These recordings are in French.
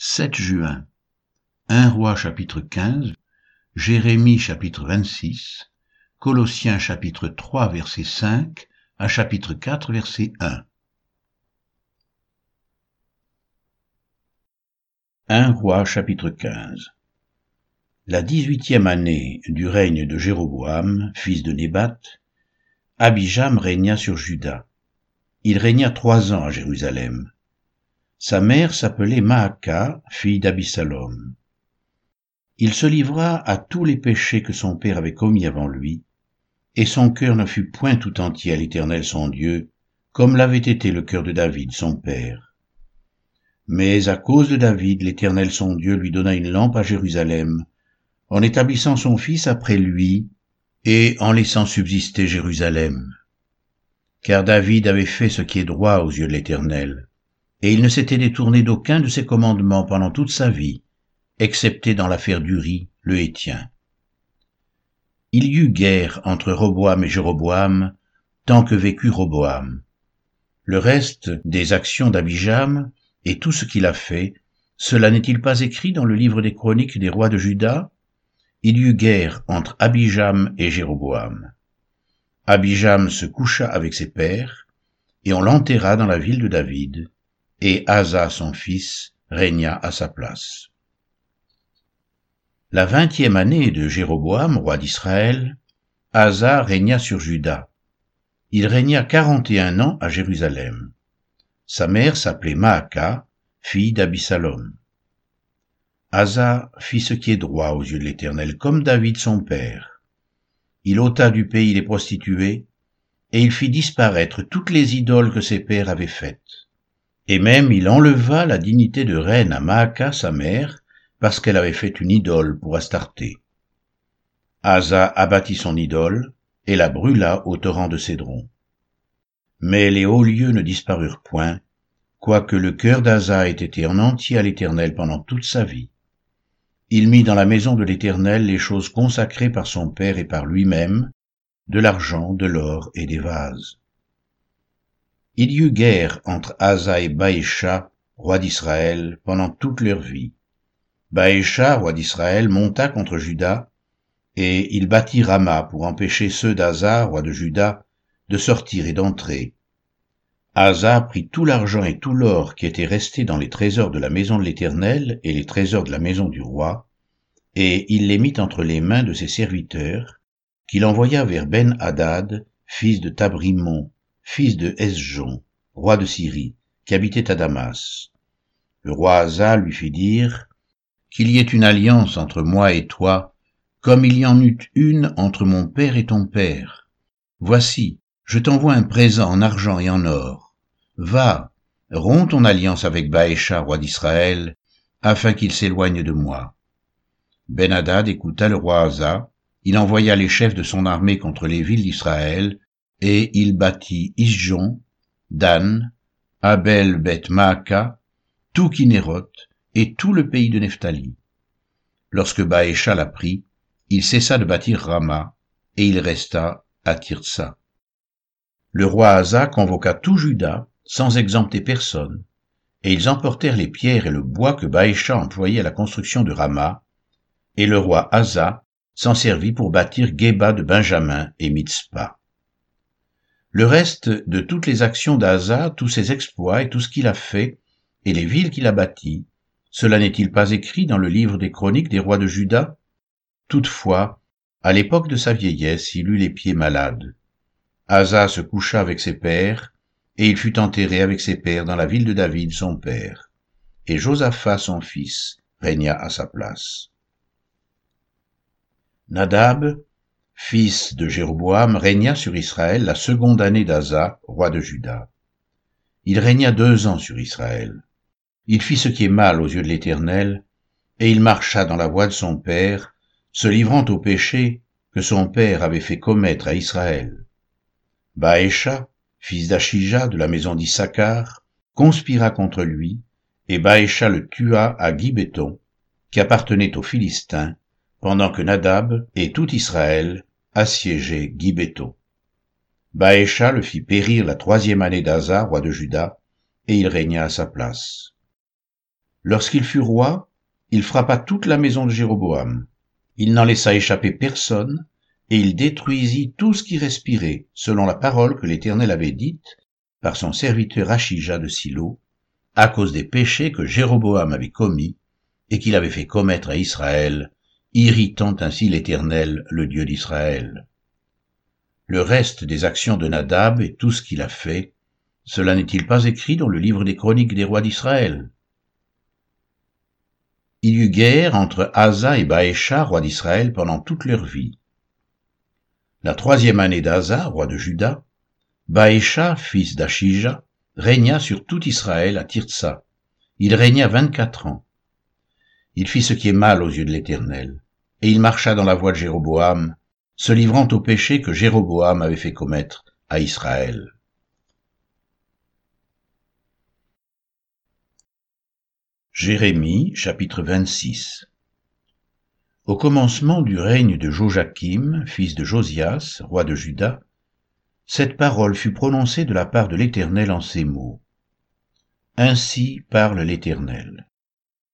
7 juin. 1 roi chapitre 15, Jérémie chapitre 26, Colossiens chapitre 3 verset 5 à chapitre 4 verset 1. 1 roi chapitre 15 La dix-huitième année du règne de Jéroboam, fils de Nébat, Abijam régna sur Juda. Il régna trois ans à Jérusalem. Sa mère s'appelait Maaka, fille d'Abissalom. Il se livra à tous les péchés que son père avait commis avant lui, et son cœur ne fut point tout entier à l'Éternel son Dieu, comme l'avait été le cœur de David son père. Mais à cause de David, l'Éternel son Dieu lui donna une lampe à Jérusalem, en établissant son fils après lui, et en laissant subsister Jérusalem. Car David avait fait ce qui est droit aux yeux de l'Éternel, et il ne s'était détourné d'aucun de ses commandements pendant toute sa vie, excepté dans l'affaire d'Uri, le Hétien. Il y eut guerre entre Roboam et Jéroboam, tant que vécut Roboam. Le reste des actions d'Abijam et tout ce qu'il a fait, cela n'est-il pas écrit dans le livre des chroniques des rois de Juda? Il y eut guerre entre Abijam et Jéroboam. Abijam se coucha avec ses pères, et on l'enterra dans la ville de David, et Asa son fils régna à sa place. La vingtième année de Jéroboam, roi d'Israël, Asa régna sur Juda. Il régna quarante et un ans à Jérusalem. Sa mère s'appelait Maaka, fille d'Abissalom. Asa fit ce qui est droit aux yeux de l'Éternel, comme David son père. Il ôta du pays les prostituées, et il fit disparaître toutes les idoles que ses pères avaient faites. Et même il enleva la dignité de reine à Maaka, sa mère, parce qu'elle avait fait une idole pour Astarté. Asa abattit son idole et la brûla au torrent de Cédron. Mais les hauts lieux ne disparurent point, quoique le cœur d'Asa ait été en entier à l'Éternel pendant toute sa vie. Il mit dans la maison de l'Éternel les choses consacrées par son père et par lui-même, de l'argent, de l'or et des vases. Il y eut guerre entre Asa et Baécha, roi d'Israël, pendant toute leur vie. Baécha, roi d'Israël, monta contre Juda, et il bâtit Rama pour empêcher ceux d'Asa, roi de Juda, de sortir et d'entrer. Asa prit tout l'argent et tout l'or qui étaient restés dans les trésors de la maison de l'Éternel et les trésors de la maison du roi, et il les mit entre les mains de ses serviteurs, qu'il envoya vers Ben-Hadad, fils de Tabrimon, fils de Esjon, roi de Syrie, qui habitait à Damas. Le roi Asa lui fit dire, Qu'il y ait une alliance entre moi et toi, comme il y en eut une entre mon père et ton père. Voici, je t'envoie un présent en argent et en or. Va, romps ton alliance avec Baécha, roi d'Israël, afin qu'il s'éloigne de moi. Ben-Hadad écouta le roi Asa, il envoya les chefs de son armée contre les villes d'Israël, et il bâtit Isjon, Dan, Abel Beth Maaka, tout et tout le pays de Nephtali. Lorsque Baécha l'apprit, il cessa de bâtir Rama, et il resta à Tirsa. Le roi Asa convoqua tout Juda, sans exempter personne, et ils emportèrent les pierres et le bois que Baécha employait à la construction de Rama, et le roi Asa s'en servit pour bâtir Geba de Benjamin et Mitzpah. Le reste de toutes les actions d'Asa, tous ses exploits et tout ce qu'il a fait, et les villes qu'il a bâties, cela n'est-il pas écrit dans le livre des chroniques des rois de Juda? Toutefois, à l'époque de sa vieillesse, il eut les pieds malades. Asa se coucha avec ses pères, et il fut enterré avec ses pères dans la ville de David, son père. Et Josaphat, son fils, régna à sa place. Nadab, fils de Jéroboam, régna sur Israël la seconde année d'Asa, roi de Juda. Il régna deux ans sur Israël. Il fit ce qui est mal aux yeux de l'Éternel, et il marcha dans la voie de son père, se livrant au péché que son père avait fait commettre à Israël. Baécha, fils d'Achija de la maison d'Issachar, conspira contre lui, et Baécha le tua à Gibéton, qui appartenait aux Philistins, pendant que Nadab et tout Israël assiégeait Gibéton. Baécha le fit périr la troisième année d'Asa, roi de Juda, et il régna à sa place. Lorsqu'il fut roi, il frappa toute la maison de Jéroboam. Il n'en laissa échapper personne, et il détruisit tout ce qui respirait, selon la parole que l'Éternel avait dite par son serviteur Achija de Silo, à cause des péchés que Jéroboam avait commis et qu'il avait fait commettre à Israël, irritant ainsi l'Éternel, le Dieu d'Israël. Le reste des actions de Nadab et tout ce qu'il a fait, cela n'est-il pas écrit dans le livre des chroniques des rois d'Israël? Il y eut guerre entre Asa et Baécha, roi d'Israël, pendant toute leur vie. La troisième année d'Asa, roi de Juda, Baécha, fils d'Achija, régna sur tout Israël à Tirtsa. Il régna vingt-quatre ans. Il fit ce qui est mal aux yeux de l'Éternel, et il marcha dans la voie de Jéroboam, se livrant au péché que Jéroboam avait fait commettre à Israël. Jérémie chapitre 26 Au commencement du règne de Joachim, fils de Josias, roi de Juda, cette parole fut prononcée de la part de l'Éternel en ces mots. Ainsi parle l'Éternel.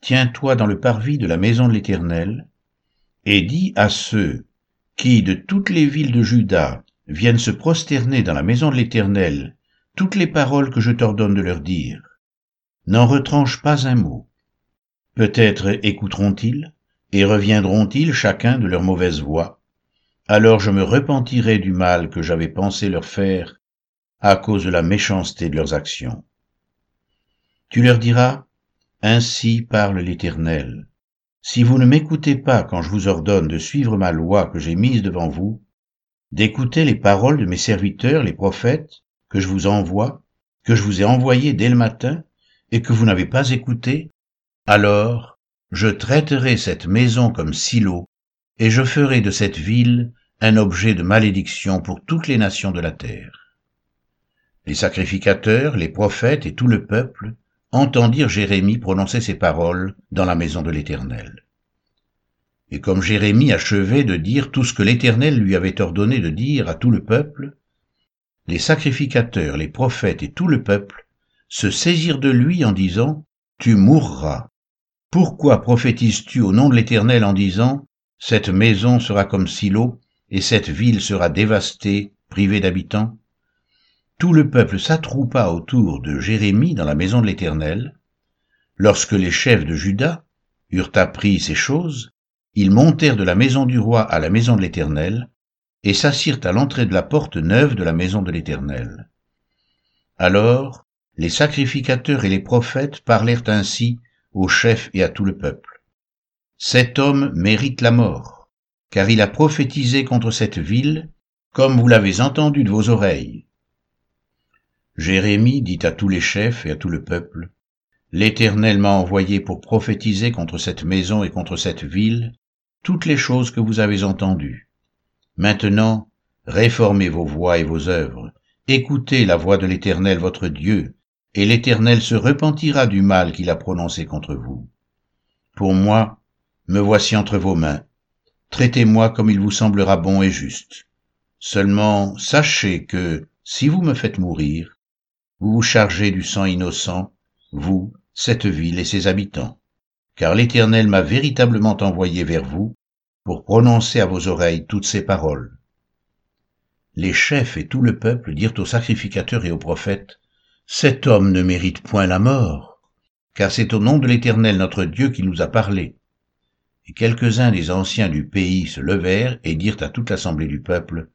Tiens-toi dans le parvis de la maison de l'Éternel, et dis à ceux qui, de toutes les villes de Juda, viennent se prosterner dans la maison de l'Éternel, toutes les paroles que je t'ordonne de leur dire. N'en retranche pas un mot. Peut-être écouteront-ils, et reviendront-ils chacun de leur mauvaise voie, alors je me repentirai du mal que j'avais pensé leur faire à cause de la méchanceté de leurs actions. Tu leur diras, Ainsi parle l'Éternel. Si vous ne m'écoutez pas quand je vous ordonne de suivre ma loi que j'ai mise devant vous, d'écouter les paroles de mes serviteurs, les prophètes, que je vous envoie, que je vous ai envoyés dès le matin, et que vous n'avez pas écouté, alors je traiterai cette maison comme silo, et je ferai de cette ville un objet de malédiction pour toutes les nations de la terre. Les sacrificateurs, les prophètes et tout le peuple entendirent Jérémie prononcer ces paroles dans la maison de l'Éternel. Et comme Jérémie achevait de dire tout ce que l'Éternel lui avait ordonné de dire à tout le peuple, les sacrificateurs, les prophètes et tout le peuple se saisirent de lui en disant, Tu mourras. Pourquoi prophétises-tu au nom de l'Éternel en disant, Cette maison sera comme Silo, et cette ville sera dévastée, privée d'habitants? Tout le peuple s'attroupa autour de Jérémie dans la maison de l'Éternel. Lorsque les chefs de Juda eurent appris ces choses, ils montèrent de la maison du roi à la maison de l'Éternel, et s'assirent à l'entrée de la porte neuve de la maison de l'Éternel. Alors les sacrificateurs et les prophètes parlèrent ainsi aux chefs et à tout le peuple. Cet homme mérite la mort car il a prophétisé contre cette ville, comme vous l'avez entendu de vos oreilles. Jérémie dit à tous les chefs et à tout le peuple, L'Éternel m'a envoyé pour prophétiser contre cette maison et contre cette ville toutes les choses que vous avez entendues. Maintenant, réformez vos voies et vos œuvres, écoutez la voix de l'Éternel votre Dieu, et l'Éternel se repentira du mal qu'il a prononcé contre vous. Pour moi, me voici entre vos mains, traitez-moi comme il vous semblera bon et juste. Seulement sachez que, si vous me faites mourir, vous vous chargez du sang innocent, vous, cette ville et ses habitants, car l'Éternel m'a véritablement envoyé vers vous pour prononcer à vos oreilles toutes ces paroles. Les chefs et tout le peuple dirent aux sacrificateurs et aux prophètes, Cet homme ne mérite point la mort, car c'est au nom de l'Éternel notre Dieu qui nous a parlé et quelques-uns des anciens du pays se levèrent et dirent à toute l'assemblée du peuple,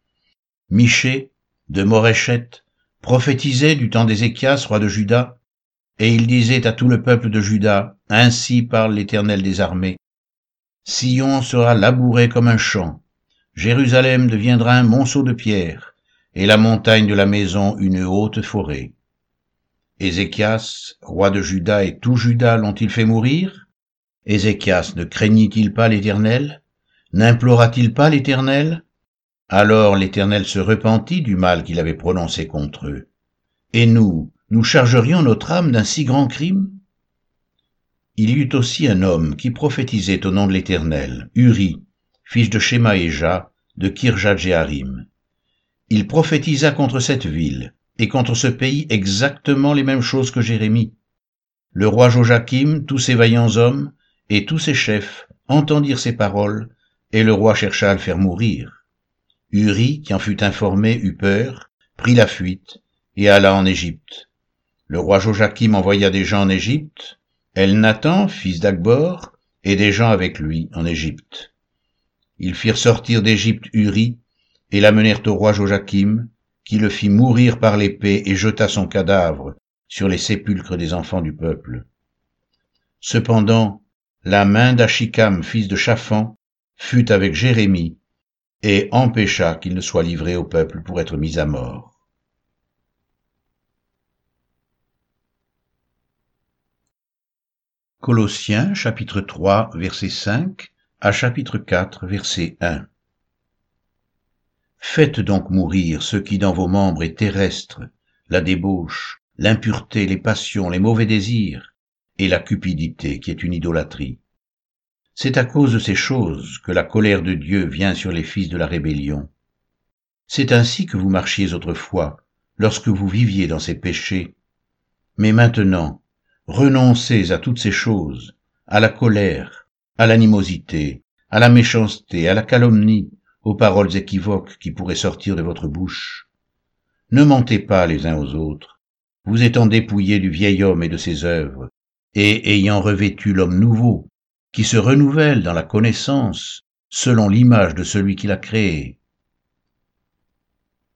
Michée, de Moréchette, prophétisait du temps d'Ézéchias, roi de Juda, et il disait à tout le peuple de Juda, Ainsi parle l'Éternel des armées. Sion sera labouré comme un champ, Jérusalem deviendra un monceau de pierre, et la montagne de la maison une haute forêt. Ézéchias, roi de Juda et tout Juda l'ont-ils fait mourir? Ézéchias ne craignit-il pas l'Éternel? N'implora-t-il pas l'Éternel? Alors l'Éternel se repentit du mal qu'il avait prononcé contre eux. Et nous, nous chargerions notre âme d'un si grand crime? Il y eut aussi un homme qui prophétisait au nom de l'Éternel, Uri, fils de Shemaéja, de Kirjat-Jéharim. Il prophétisa contre cette ville et contre ce pays exactement les mêmes choses que Jérémie. Le roi Joachim, tous ses vaillants hommes, et tous ses chefs entendirent ces paroles, et le roi chercha à le faire mourir. Uri, qui en fut informé, eut peur, prit la fuite, et alla en Égypte. Le roi Joachim envoya des gens en Égypte, Nathan, fils d'Akbor, et des gens avec lui en Égypte. Ils firent sortir d'Égypte Uri, et l'amenèrent au roi Joachim, qui le fit mourir par l'épée et jeta son cadavre sur les sépulcres des enfants du peuple. Cependant, la main d'Achikam, fils de Chaphan, fut avec Jérémie, et empêcha qu'il ne soit livré au peuple pour être mis à mort. Colossiens chapitre 3 verset 5 à chapitre 4 verset 1 Faites donc mourir ce qui dans vos membres est terrestre, la débauche, l'impureté, les passions, les mauvais désirs, et la cupidité qui est une idolâtrie. C'est à cause de ces choses que la colère de Dieu vient sur les fils de la rébellion. C'est ainsi que vous marchiez autrefois, lorsque vous viviez dans ces péchés. Mais maintenant, renoncez à toutes ces choses, à la colère, à l'animosité, à la méchanceté, à la calomnie, aux paroles équivoques qui pourraient sortir de votre bouche. Ne mentez pas les uns aux autres, vous étant dépouillés du vieil homme et de ses œuvres, et ayant revêtu l'homme nouveau, qui se renouvelle dans la connaissance, selon l'image de celui qui l'a créé.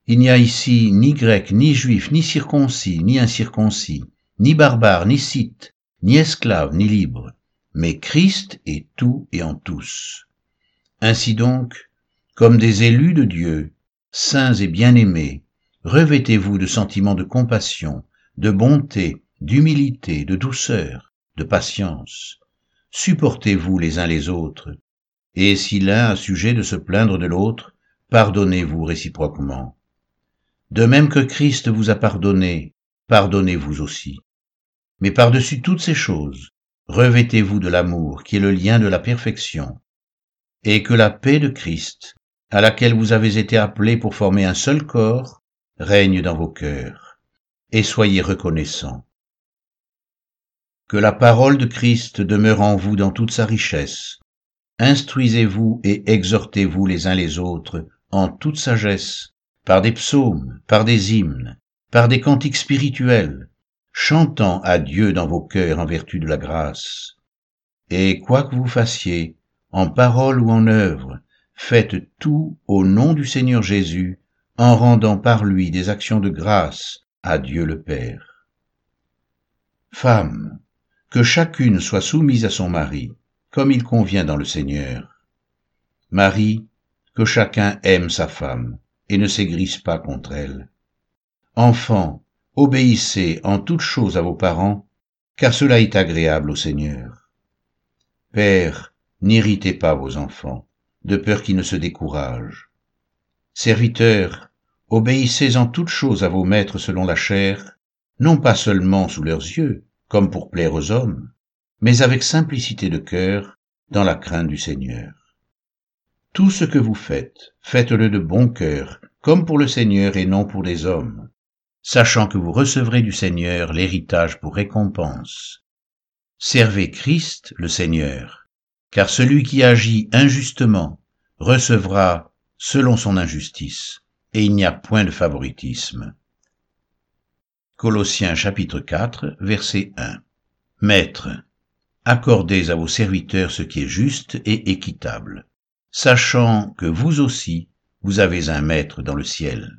Il n'y a ici ni grec, ni juif, ni circoncis, ni incirconcis, ni barbare, ni scythe, ni esclave, ni libre, mais Christ est tout et en tous. Ainsi donc, comme des élus de Dieu, saints et bien-aimés, revêtez-vous de sentiments de compassion, de bonté, d'humilité, de douceur, de patience. Supportez-vous les uns les autres, et si l'un a sujet de se plaindre de l'autre, pardonnez-vous réciproquement. De même que Christ vous a pardonné, pardonnez-vous aussi. Mais par-dessus toutes ces choses, revêtez-vous de l'amour qui est le lien de la perfection, et que la paix de Christ, à laquelle vous avez été appelés pour former un seul corps, règne dans vos cœurs, et soyez reconnaissants. Que la parole de Christ demeure en vous dans toute sa richesse. Instruisez-vous et exhortez-vous les uns les autres en toute sagesse, par des psaumes, par des hymnes, par des cantiques spirituels, chantant à Dieu dans vos cœurs en vertu de la grâce. Et quoi que vous fassiez, en parole ou en œuvre, faites tout au nom du Seigneur Jésus, en rendant par lui des actions de grâce à Dieu le Père. Femme, que chacune soit soumise à son mari, comme il convient dans le Seigneur. Marie, que chacun aime sa femme, et ne s'aigrisse pas contre elle. Enfants, obéissez en toutes choses à vos parents, car cela est agréable au Seigneur. Père, n'irritez pas vos enfants, de peur qu'ils ne se découragent. Serviteurs, obéissez en toutes choses à vos maîtres selon la chair, non pas seulement sous leurs yeux, comme pour plaire aux hommes, mais avec simplicité de cœur, dans la crainte du Seigneur. Tout ce que vous faites, faites-le de bon cœur, comme pour le Seigneur et non pour les hommes, sachant que vous recevrez du Seigneur l'héritage pour récompense. Servez Christ, le Seigneur, car celui qui agit injustement recevra selon son injustice, et il n'y a point de favoritisme. Colossiens chapitre 4, verset 1. Maître, accordez à vos serviteurs ce qui est juste et équitable, sachant que vous aussi, vous avez un maître dans le ciel.